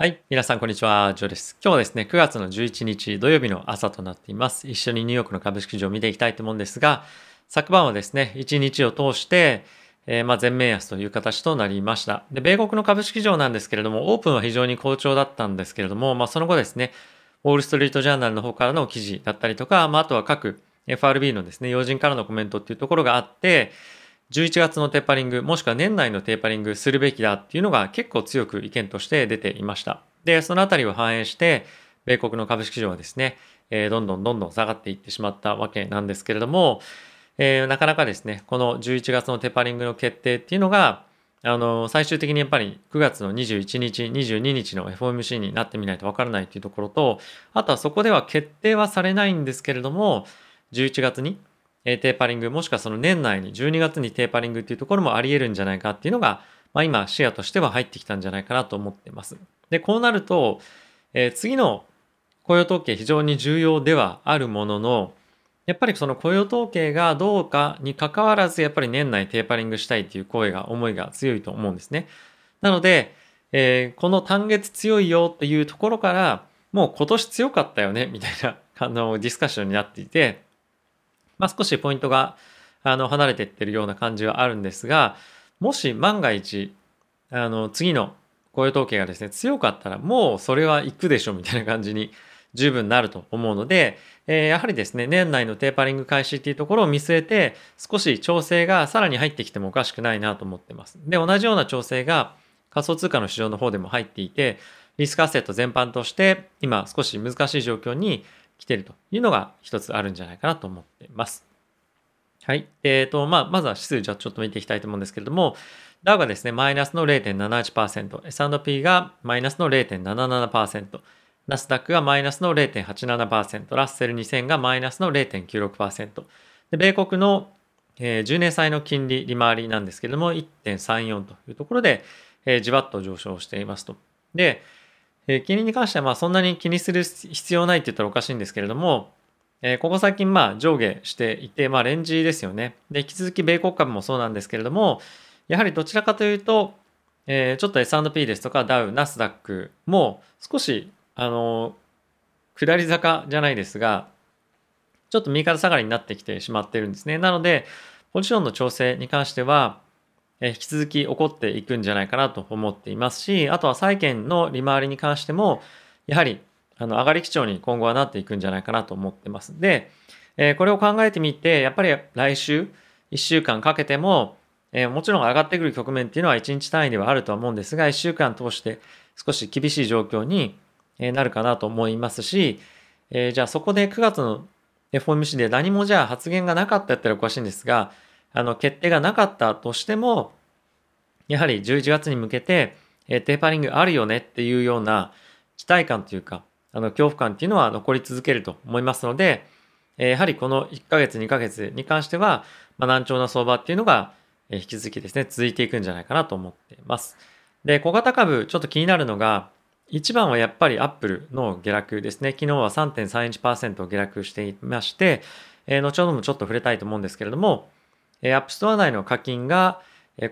はい。皆さん、こんにちは。ジョーです。今日はですね、9月の11日土曜日の朝となっています。一緒にニューヨークの株式市場を見ていきたいと思うんですが、昨晩はですね、1日を通して、えー、ま全面安という形となりました。で、米国の株式市場なんですけれども、オープンは非常に好調だったんですけれども、まあその後ですね、ウォールストリートジャーナルの方からの記事だったりとか、まああとは各 FRB のですね、要人からのコメントっていうところがあって、11月のテーパリング、もしくは年内のテーパリングするべきだっていうのが結構強く意見として出ていました。で、そのあたりを反映して、米国の株式市場はですね、えー、どんどんどんどん下がっていってしまったわけなんですけれども、えー、なかなかですね、この11月のテーパリングの決定っていうのが、あの、最終的にやっぱり9月の21日、22日の FOMC になってみないとわからないっていうところと、あとはそこでは決定はされないんですけれども、11月にえテーパリング、もしくはその年内に12月にテーパリングっていうところもあり得るんじゃないかっていうのが、まあ、今視野としては入ってきたんじゃないかなと思ってます。で、こうなると、えー、次の雇用統計非常に重要ではあるものの、やっぱりその雇用統計がどうかに関わらず、やっぱり年内テーパリングしたいっていう声が、思いが強いと思うんですね。なので、えー、この単月強いよっていうところから、もう今年強かったよね、みたいな、あの、ディスカッションになっていて、まあ、少しポイントがあの離れていってるような感じはあるんですがもし万が一あの次の雇用統計がですね強かったらもうそれは行くでしょみたいな感じに十分なると思うので、えー、やはりですね年内のテーパリング開始っていうところを見据えて少し調整がさらに入ってきてもおかしくないなと思ってます。で同じような調整が仮想通貨の市場の方でも入っていてリスクアセット全般として今少し難しい状況に来てるというのが一つあるんじゃないかなと思っています。はい。えっ、ー、と、まあ、まずは指数じゃちょっと見ていきたいと思うんですけれども、ダウがですね、マイナスの0.78%、S&P がマイナスの0.77%、ナスダックがマイナスの0.87%、ラッセル2000がマイナスの0.96%、で米国の、えー、10年債の金利利回りなんですけれども、1.34というところで、えー、じわっと上昇していますと。で、えー、金利に関してはまあそんなに気にする必要ないって言ったらおかしいんですけれども、え、ここ最近まあ上下していて、まあレンジですよね。で、引き続き米国株もそうなんですけれども、やはりどちらかというと、え、ちょっと S&P ですとかダウ、ナスダックも少し、あの、下り坂じゃないですが、ちょっと右肩下がりになってきてしまってるんですね。なので、ポジションの調整に関しては、引き続き起こっていくんじゃないかなと思っていますし、あとは債券の利回りに関しても、やはりあの上がり基調に今後はなっていくんじゃないかなと思ってます。で、これを考えてみて、やっぱり来週1週間かけても、もちろん上がってくる局面っていうのは1日単位ではあるとは思うんですが、1週間通して少し厳しい状況になるかなと思いますし、じゃあそこで9月の FOMC で何もじゃあ発言がなかったやったらおかしいんですが、あの、決定がなかったとしても、やはり11月に向けて、えテーパリングあるよねっていうような期待感というか、あの、恐怖感っていうのは残り続けると思いますので、えやはりこの1ヶ月、2ヶ月に関しては、まあ、難聴な相場っていうのが、え引き続きですね、続いていくんじゃないかなと思っています。で、小型株、ちょっと気になるのが、一番はやっぱりアップルの下落ですね。昨日は3.31%下落していまして、えー、後ほどもちょっと触れたいと思うんですけれども、えー、App Store 内の課金が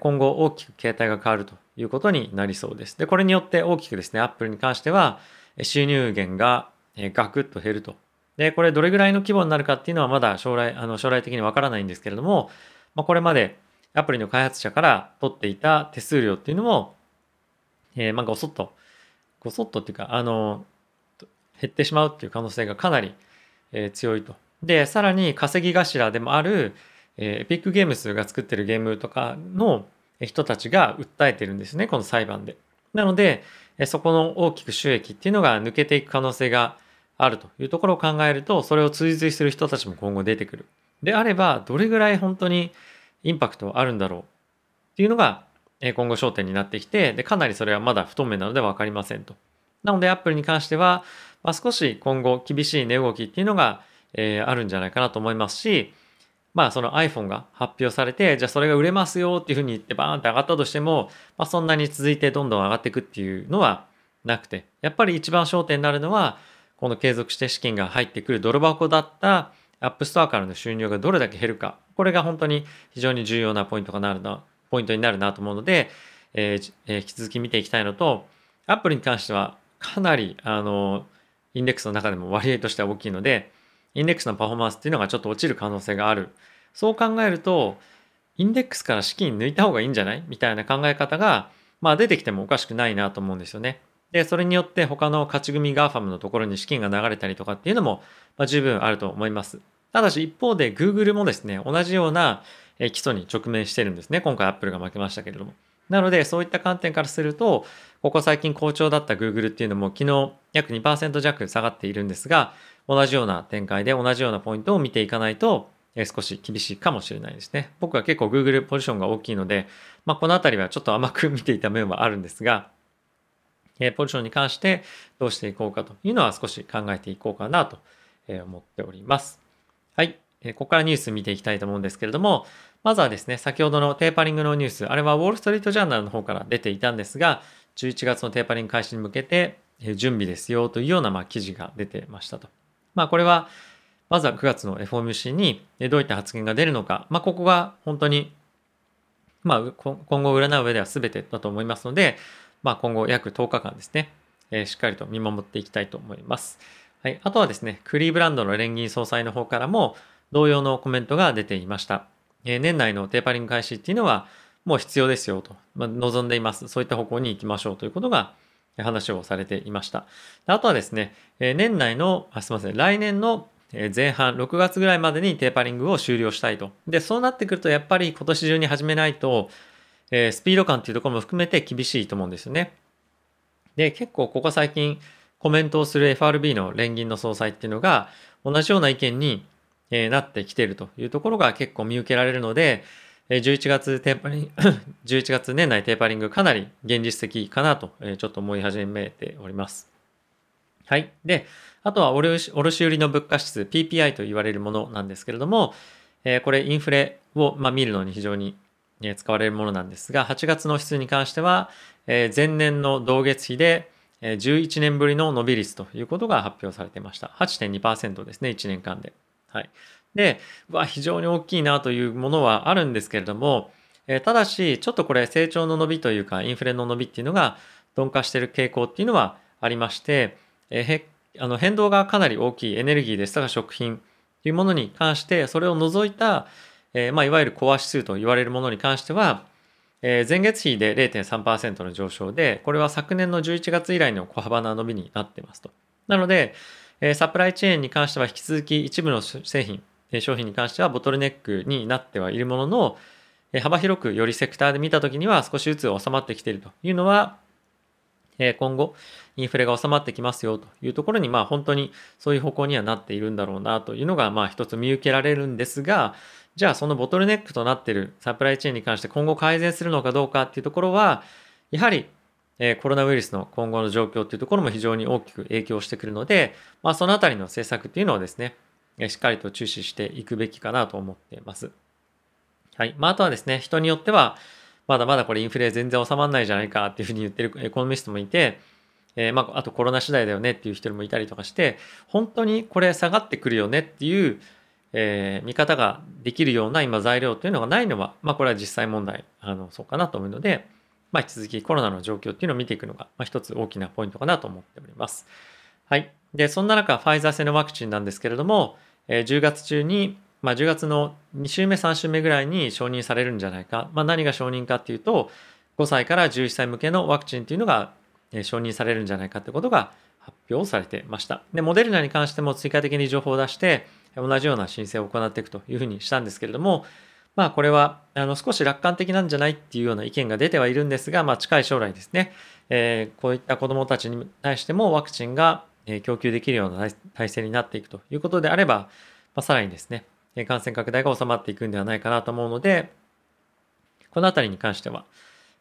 今後大きく形態が変わるということになりそうです。で、これによって大きくですね、Apple に関しては収入源がガクッと減ると。で、これどれぐらいの規模になるかっていうのはまだ将来、あの将来的にわからないんですけれども、まあ、これまでアプリの開発者から取っていた手数料っていうのも、えー、まあごそっと、ごそっとっていうか、あの、減ってしまうっていう可能性がかなり、えー、強いと。で、さらに稼ぎ頭でもある、えー、エピックゲームスが作ってるゲームとかの人たちが訴えてるんですね、この裁判で。なので、そこの大きく収益っていうのが抜けていく可能性があるというところを考えると、それを追随する人たちも今後出てくる。であれば、どれぐらい本当にインパクトあるんだろうっていうのが今後焦点になってきて、でかなりそれはまだ不透明なので分かりませんと。なので、アップルに関しては、まあ、少し今後厳しい値動きっていうのが、えー、あるんじゃないかなと思いますし、まあその iPhone が発表されて、じゃあそれが売れますよっていうふうに言ってバーンって上がったとしても、まあそんなに続いてどんどん上がっていくっていうのはなくて、やっぱり一番焦点になるのは、この継続して資金が入ってくる泥箱だった App Store からの収入がどれだけ減るか。これが本当に非常に重要なポイントがなるな、ポイントになるなと思うので、えーえー、引き続き見ていきたいのと、アップルに関してはかなり、あの、インデックスの中でも割合としては大きいので、インデックスのパフォーマンスっていうのがちょっと落ちる可能性がある。そう考えると、インデックスから資金抜いた方がいいんじゃない？みたいな考え方が、まあ出てきてもおかしくないなと思うんですよね。で、それによって他の勝ち組 GAFAM のところに資金が流れたりとかっていうのも、まあ、十分あると思います。ただし一方で Google もですね、同じような基礎に直面してるんですね。今回 Apple が負けましたけれども。なので、そういった観点からすると、ここ最近好調だった Google っていうのも昨日約2%弱下がっているんですが、同じような展開で同じようなポイントを見ていかないと、少し厳しいかもしれないですね。僕は結構 Google ポジションが大きいので、まあ、このあたりはちょっと甘く見ていた面はあるんですが、ポジションに関してどうしていこうかというのは少し考えていこうかなと思っております。はい。ここからニュース見ていきたいと思うんですけれども、まずはですね、先ほどのテーパリングのニュース、あれはウォール・ストリート・ジャーナルの方から出ていたんですが、11月のテーパリング開始に向けて準備ですよというようなま記事が出てましたと。まあこれは、まずは9月の FOMC にどういった発言が出るのか、まあここが本当に、まあ今後占う上では全てだと思いますので、まあ今後約10日間ですね、えしっかりと見守っていきたいと思います。はい。あとはですね、クリーブランドの連銀総裁の方からも同様のコメントが出ていました。え年内のテーパリング開始っていうのはもう必要ですよと、まあ、望んでいます。そういった方向に行きましょうということが話をされていました。あとはですね、年内の、あすみません、来年の前半、6月ぐらいまでにテーパリングを終了したいと。で、そうなってくると、やっぱり今年中に始めないと、えスピード感っていうところも含めて厳しいと思うんですよね。で、結構ここ最近コメントをする FRB の連銀の総裁っていうのが、同じような意見にえなってきているというところが結構見受けられるので、11月テーパリング、11月年内テーパリングかなり現実的かなと、ちょっと思い始めております。はい。で、あとは卸売の物価指数 PPI と言われるものなんですけれども、えこれインフレを、ま見るのに非常に使われるものなんですが、8月の指数に関しては、え前年の同月比で11年ぶりの伸び率ということが発表されていました。8.2%ですね、1年間で。はい。で、わ、非常に大きいなというものはあるんですけれども、えただし、ちょっとこれ成長の伸びというか、インフレの伸びっていうのが鈍化している傾向っていうのはありまして、えあの変動がかなり大きいエネルギーですとか食品というものに関して、それを除いた、えまあ、いわゆるコア指数と言われるものに関しては、え前月比で0.3%の上昇で、これは昨年の11月以来の小幅な伸びになってますと。なので、サプライチェーンに関しては引き続き一部の製品、商品に関してはボトルネックになってはいるものの、幅広くよりセクターで見たときには少しずつ収まってきているというのは、今後インフレが収まってきますよというところに、まあ本当にそういう方向にはなっているんだろうなというのが、まあ一つ見受けられるんですが、じゃあそのボトルネックとなっているサプライチェーンに関して今後改善するのかどうかっていうところは、やはりコロナウイルスの今後の状況っていうところも非常に大きく影響してくるので、まあそのあたりの政策っていうのをですね、しっかりと注視していくべきかなと思っています。はい。まあ、あとはですね、人によっては、まだまだこれインフレ全然収まらないじゃないかっていうふうに言ってるエコノミストもいて、えー、まあ、あとコロナ次第だよねっていう人もいたりとかして、本当にこれ下がってくるよねっていう、えー、見方ができるような今材料というのがないのは、まあ、これは実際問題、あの、そうかなと思うので、まあ、引き続きコロナの状況っていうのを見ていくのが、まあ、一つ大きなポイントかなと思っております。はい。で、そんな中、ファイザー製のワクチンなんですけれども、え10月中に、まあ、10月の2週目、3週目ぐらいに承認されるんじゃないか。まあ、何が承認かっていうと、5歳から11歳向けのワクチンっていうのが、承認されるんじゃないかってことが発表されてました。で、モデルナに関しても追加的に情報を出して、同じような申請を行っていくというふうにしたんですけれども、まあこれはあの少し楽観的なんじゃないっていうような意見が出てはいるんですが、まあ近い将来ですね、えー、こういった子どもたちに対してもワクチンが供給できるような体制になっていくということであれば、まあ、さらにですね、感染拡大が収まっていくんではないかなと思うので、このあたりに関しては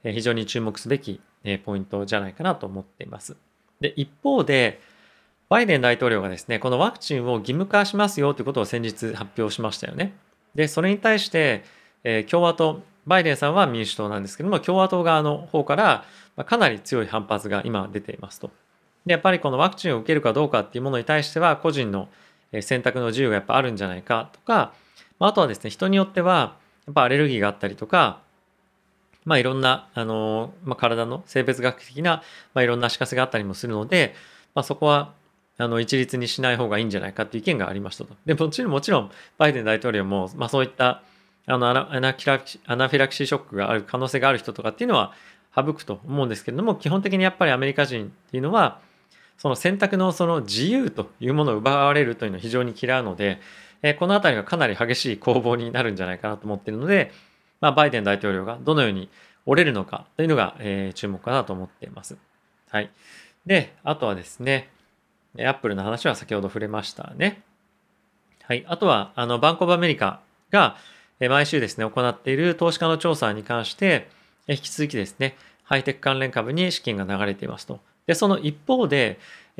非常に注目すべきポイントじゃないかなと思っています。で、一方で、バイデン大統領がですね、このワクチンを義務化しますよということを先日発表しましたよね。で、それに対して、え共和党、バイデンさんは民主党なんですけども、共和党側の方から、かなり強い反発が今出ていますと。で、やっぱりこのワクチンを受けるかどうかっていうものに対しては、個人の選択の自由がやっぱあるんじゃないかとか、あとはですね、人によっては、やっぱアレルギーがあったりとか、まあいろんな、あの、まあ、体の性別学的な、まあ、いろんな足かせがあったりもするので、まあ、そこはあの一律にしない方がいいんじゃないかっていう意見がありましたと。でもちろんもちろんバイデン大統領も、まあ、そういったあのアナアナフィラキシーショックがある可能性がある人とかっていうのは省くと思うんですけれども基本的にやっぱりアメリカ人っていうのはその選択のその自由というものを奪われるというのを非常に嫌うので、えこの辺りはかなり激しい攻防になるんじゃないかなと思っているので、まあ、バイデン大統領がどのように折れるのかというのが、えー、注目かなと思っています。はい。で、あとはですね、アップルの話は先ほど触れましたね。はい。あとは、あの、バンコブアメリカが毎週ですね、行っている投資家の調査に関して、引き続きですね、ハイテク関連株に資金が流れていますと。で、その一方で、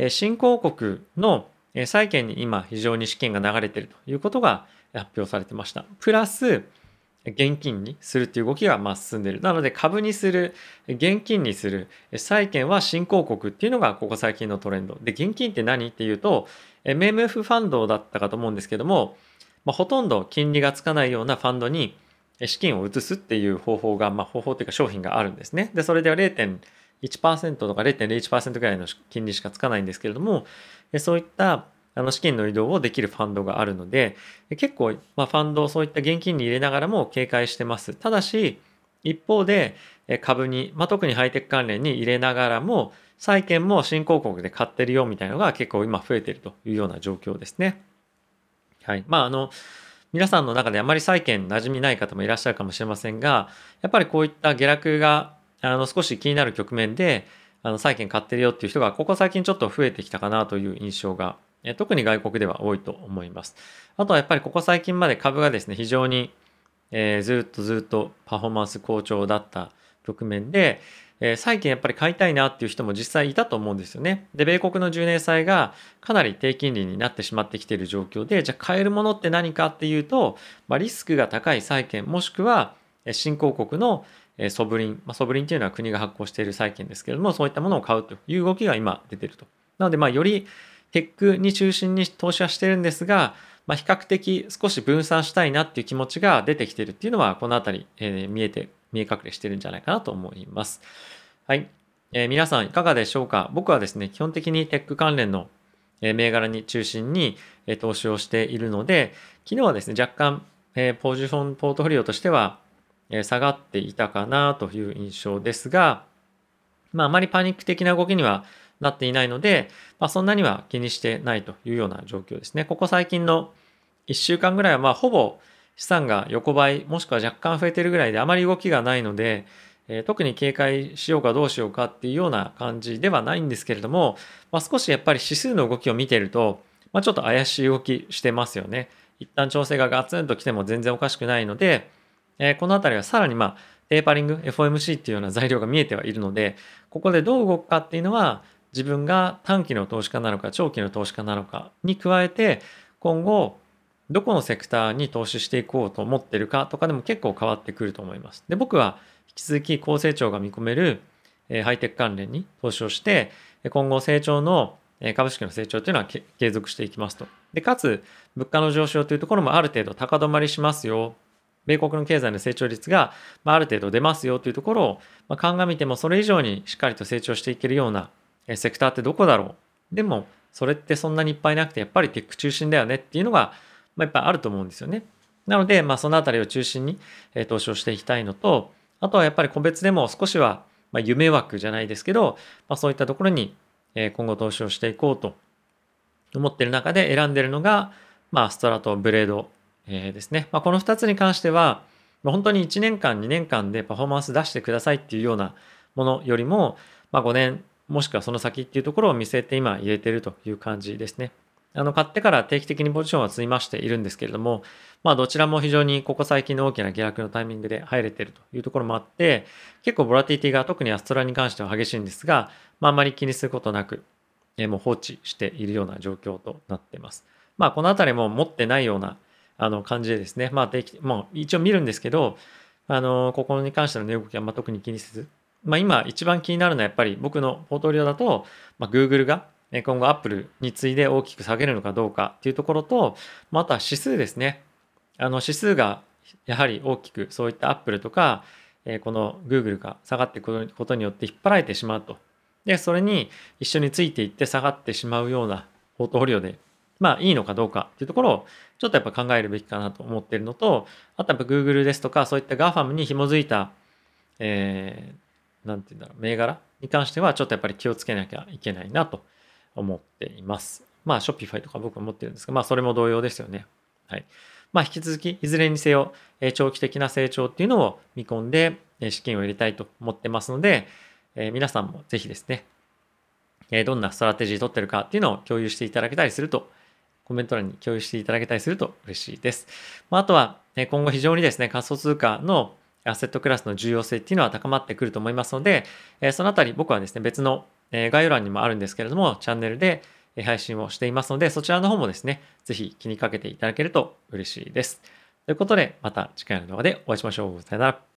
新興国の債券に今非常に資金が流れているということが発表されてました。プラス、現金にするっていう動きがま進んでいる。なので株にする、現金にする、債券は新興国っていうのがここ最近のトレンド。で、現金って何っていうと、MMF ファンドだったかと思うんですけども、まあ、ほとんど金利がつかないようなファンドに資金を移すっていう方法が、まあ、方法というか商品があるんですね。で、それでは0.1%とか0.01%ぐらいの金利しかつかないんですけれども、そういったあの資金の移動をできるファンドがあるので、結構、まあ、ファンドをそういった現金に入れながらも警戒してます。ただし、一方で株に、まあ、特にハイテク関連に入れながらも、債券も新興国で買ってるよみたいなのが結構今増えてるというような状況ですね。はい。まあ、あの、皆さんの中であまり債券馴染みない方もいらっしゃるかもしれませんが、やっぱりこういった下落があの少し気になる局面で、あの債券買ってるよっていう人がここ最近ちょっと増えてきたかなという印象が特に外国では多いと思います。あとはやっぱりここ最近まで株がですね、非常に、えー、ずっとずっとパフォーマンス好調だった局面で、えー、債券やっぱり買いたいなっていう人も実際いたと思うんですよね。で、米国の10年債がかなり低金利になってしまってきている状況で、じゃあ買えるものって何かっていうと、まあ、リスクが高い債券もしくは新興国のソブリン、まあ、ソブリンっていうのは国が発行している債券ですけれども、そういったものを買うという動きが今出てると。なので、まあ、よりテックに中心に投資はしてるんですが、まあ、比較的少し分散したいなっていう気持ちが出てきてるっていうのは、このあたり、えー、見えて、見え隠れしてるんじゃないかなと思います。はい。えー、皆さんいかがでしょうか？僕はですね、基本的にテック関連の銘柄に中心に投資をしているので、昨日はですね、若干、えポジションポートフォリオとしてはえ下がっていたかなという印象ですが、まあ、あまりパニック的な動きにはなっていないので、まあ、そんなには気にしてないというような状況ですね。ここ最近の1週間ぐらいは、まあ、ほぼ資産が横ばい、もしくは若干増えてるぐらいであまり動きがないので、えー、特に警戒しようかどうしようかっていうような感じではないんですけれども、まあ、少しやっぱり指数の動きを見てると、まあ、ちょっと怪しい動きしてますよね。一旦調整がガツンと来ても全然おかしくないので、えー、このあたりはさらにまあ、テーパリング、FOMC っていうような材料が見えてはいるので、ここでどう動くかっていうのは、自分が短期の投資家なのか長期の投資家なのかに加えて今後どこのセクターに投資していこうと思ってるかとかでも結構変わってくると思います。で僕は引き続き高成長が見込めるハイテク関連に投資をして今後成長の株式の成長というのは継続していきますと。でかつ物価の上昇というところもある程度高止まりしますよ。米国の経済の成長率がある程度出ますよというところを、鑑みてもそれ以上にしっかりと成長していけるようなセクターってどこだろう？でも、それってそんなにいっぱいなくて、やっぱりテック中心だよねっていうのが、まあ、やっぱりあると思うんですよね。なので、まあ、そのあたりを中心にえ投資をしていきたいのと、あとはやっぱり個別でも少しは、まあ、夢枠じゃないですけど、まあ、そういったところにえ今後投資をしていこうと思ってる中で選んでるのが、まあ、ストラとブレード、えー、ですね。まあ、この2つに関しては、本当に1年間、2年間でパフォーマンス出してくださいっていうようなものよりも、まあ、5年、もしくはその先っていうところを見据えて今入れてるという感じですね。あの買ってから定期的にポジションは積み増しているんですけれども、まあどちらも非常にここ最近の大きな下落のタイミングで入れているというところもあって、結構ボラティティが特にアストラに関しては激しいんですが、まああまり気にすることなく、えもう放置しているような状況となっています。まあこのあたりも持ってないようなあの感じでですね、まあ定期、もう一応見るんですけど、あの、ここに関しての値動きはま特に気にせず、まあ、今一番気になるのはやっぱり僕のポートフォリオだと、まあ、Google が今後 Apple に次いで大きく下げるのかどうかっていうところと、まあ、あとは指数ですね。あの指数がやはり大きくそういった Apple とかえこの Google が下がっていくことによって引っ張られてしまうと。で、それに一緒についていって下がってしまうようなポートフォリオで、まあいいのかどうかっていうところをちょっとやっぱ考えるべきかなと思っているのと、あとやっぱ Google ですとかそういった GAFAM に紐づいた、えー、なんて言うんだろう、銘柄に関してはちょっとやっぱり気をつけなきゃいけないなと思っています。まあ Shopify とか僕は持ってるんですが、まあそれも同様ですよね。はい。まあ引き続きいずれにせよ、長期的な成長っていうのを見込んで資金を入れたいと思ってますので、え皆さんもぜひですね、えどんなストラテジー取ってるかっていうのを共有していただけたりすると、コメント欄に共有していただけたりすると嬉しいです。まあ、あとは、今後非常にですね、仮想通貨のアセットクラスの重要性っていうのは高まってくると思いますので、そのあたり僕はですね、別の概要欄にもあるんですけれども、チャンネルで配信をしていますので、そちらの方もですね、ぜひ気にかけていただけると嬉しいです。ということで、また次回の動画でお会いしましょう。さよなら。